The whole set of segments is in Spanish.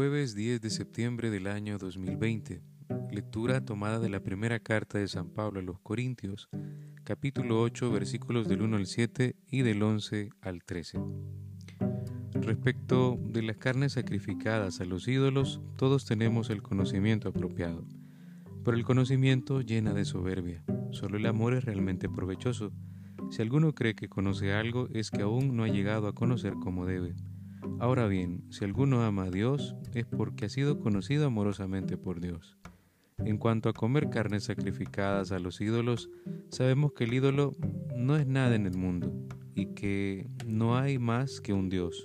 Jueves 10 de septiembre del año 2020. Lectura tomada de la primera carta de San Pablo a los Corintios, capítulo 8, versículos del 1 al 7 y del 11 al 13. Respecto de las carnes sacrificadas a los ídolos, todos tenemos el conocimiento apropiado. Pero el conocimiento llena de soberbia. Solo el amor es realmente provechoso. Si alguno cree que conoce algo, es que aún no ha llegado a conocer como debe. Ahora bien, si alguno ama a Dios, es porque ha sido conocido amorosamente por Dios. En cuanto a comer carnes sacrificadas a los ídolos, sabemos que el ídolo no es nada en el mundo y que no hay más que un Dios.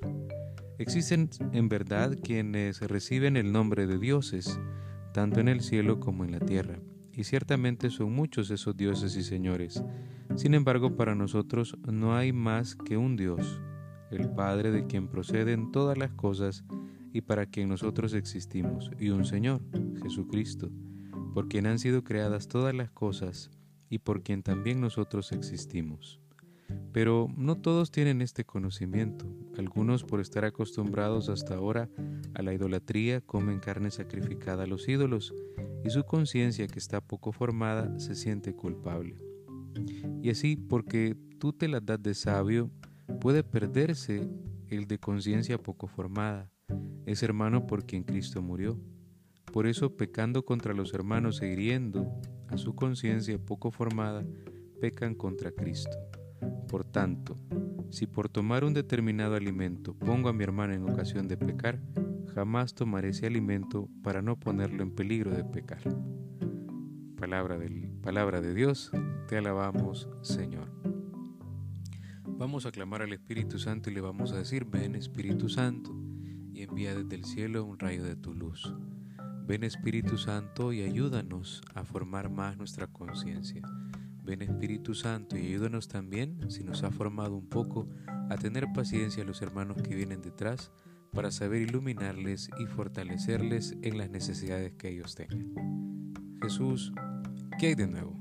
Existen en verdad quienes reciben el nombre de dioses, tanto en el cielo como en la tierra, y ciertamente son muchos esos dioses y señores. Sin embargo, para nosotros no hay más que un Dios, el Padre de quien proceden todas las cosas y para quien nosotros existimos, y un Señor, Jesucristo, por quien han sido creadas todas las cosas y por quien también nosotros existimos. Pero no todos tienen este conocimiento. Algunos por estar acostumbrados hasta ahora a la idolatría comen carne sacrificada a los ídolos y su conciencia que está poco formada se siente culpable. Y así porque tú te las das de sabio, puede perderse el de conciencia poco formada, es hermano por quien Cristo murió. Por eso, pecando contra los hermanos e hiriendo a su conciencia poco formada, pecan contra Cristo. Por tanto, si por tomar un determinado alimento pongo a mi hermano en ocasión de pecar, jamás tomaré ese alimento para no ponerlo en peligro de pecar. Palabra, del, palabra de Dios, te alabamos, Señor. Vamos a clamar al Espíritu Santo y le vamos a decir, ven Espíritu Santo, y envía desde el cielo un rayo de tu luz. Ven Espíritu Santo y ayúdanos a formar más nuestra conciencia. Ven Espíritu Santo y ayúdanos también, si nos ha formado un poco, a tener paciencia a los hermanos que vienen detrás para saber iluminarles y fortalecerles en las necesidades que ellos tengan. Jesús, ¿qué hay de nuevo?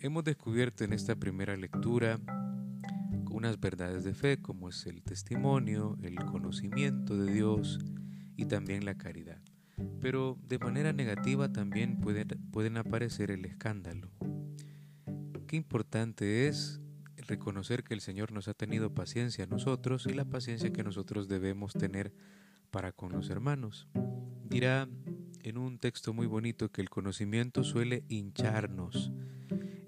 Hemos descubierto en esta primera lectura unas verdades de fe como es el testimonio, el conocimiento de Dios y también la caridad. Pero de manera negativa también pueden, pueden aparecer el escándalo. Qué importante es reconocer que el Señor nos ha tenido paciencia a nosotros y la paciencia que nosotros debemos tener para con los hermanos. Dirá en un texto muy bonito que el conocimiento suele hincharnos,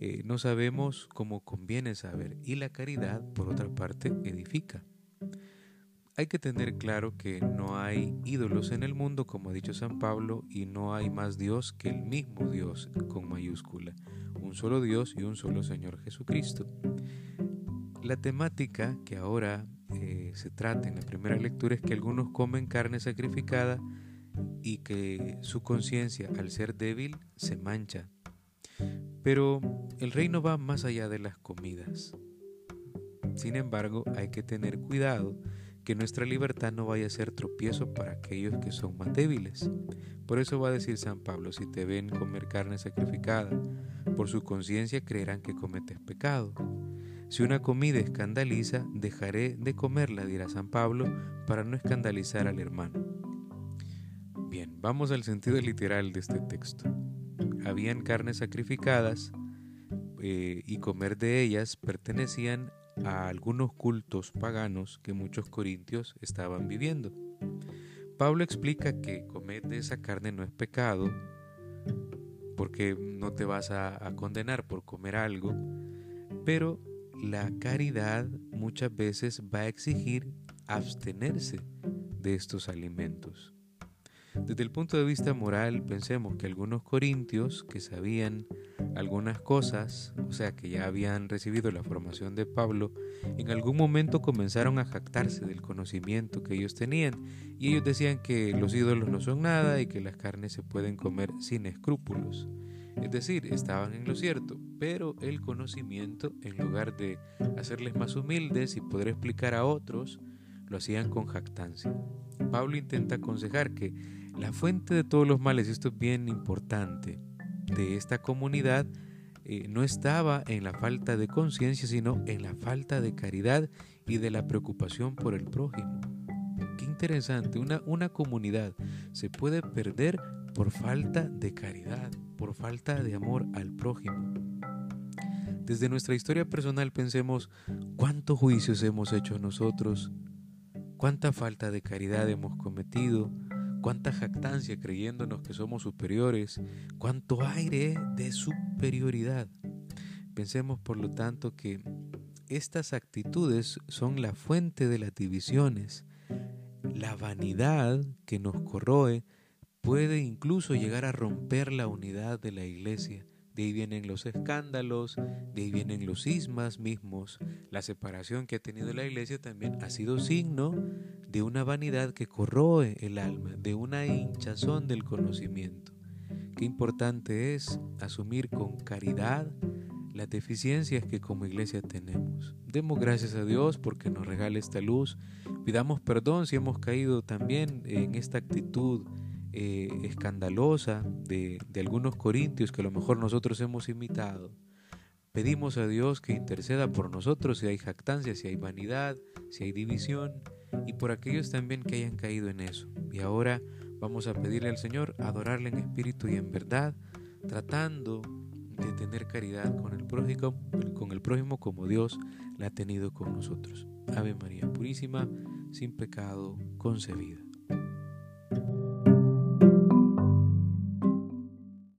eh, no sabemos cómo conviene saber y la caridad, por otra parte, edifica. Hay que tener claro que no hay ídolos en el mundo, como ha dicho San Pablo, y no hay más Dios que el mismo Dios con mayúscula, un solo Dios y un solo Señor Jesucristo. La temática que ahora eh, se trata en la primera lectura es que algunos comen carne sacrificada y que su conciencia, al ser débil, se mancha. Pero el reino va más allá de las comidas. Sin embargo, hay que tener cuidado que nuestra libertad no vaya a ser tropiezo para aquellos que son más débiles. Por eso va a decir San Pablo, si te ven comer carne sacrificada, por su conciencia creerán que cometes pecado. Si una comida escandaliza, dejaré de comerla, dirá San Pablo, para no escandalizar al hermano. Bien, vamos al sentido literal de este texto. Habían carnes sacrificadas eh, y comer de ellas pertenecían a algunos cultos paganos que muchos corintios estaban viviendo. Pablo explica que comer de esa carne no es pecado, porque no te vas a, a condenar por comer algo, pero la caridad muchas veces va a exigir abstenerse de estos alimentos. Desde el punto de vista moral, pensemos que algunos corintios que sabían algunas cosas, o sea, que ya habían recibido la formación de Pablo, en algún momento comenzaron a jactarse del conocimiento que ellos tenían y ellos decían que los ídolos no son nada y que las carnes se pueden comer sin escrúpulos. Es decir, estaban en lo cierto, pero el conocimiento, en lugar de hacerles más humildes y poder explicar a otros, lo hacían con jactancia. Pablo intenta aconsejar que la fuente de todos los males, esto es bien importante, de esta comunidad eh, no estaba en la falta de conciencia, sino en la falta de caridad y de la preocupación por el prójimo. qué interesante, una, una comunidad se puede perder por falta de caridad, por falta de amor al prójimo. Desde nuestra historia personal pensemos cuántos juicios hemos hecho nosotros, cuánta falta de caridad hemos cometido, cuánta jactancia creyéndonos que somos superiores, cuánto aire de superioridad. Pensemos por lo tanto que estas actitudes son la fuente de las divisiones. La vanidad que nos corroe puede incluso llegar a romper la unidad de la iglesia. De ahí vienen los escándalos, de ahí vienen los sismas mismos. La separación que ha tenido la iglesia también ha sido signo de una vanidad que corroe el alma, de una hinchazón del conocimiento. Qué importante es asumir con caridad las deficiencias que como iglesia tenemos. Demos gracias a Dios porque nos regala esta luz. Pidamos perdón si hemos caído también en esta actitud eh, escandalosa de, de algunos corintios que a lo mejor nosotros hemos imitado. Pedimos a Dios que interceda por nosotros si hay jactancia, si hay vanidad, si hay división y por aquellos también que hayan caído en eso. Y ahora vamos a pedirle al Señor adorarle en espíritu y en verdad, tratando de tener caridad con el prójimo, con el prójimo como Dios la ha tenido con nosotros. Ave María Purísima, sin pecado concebida.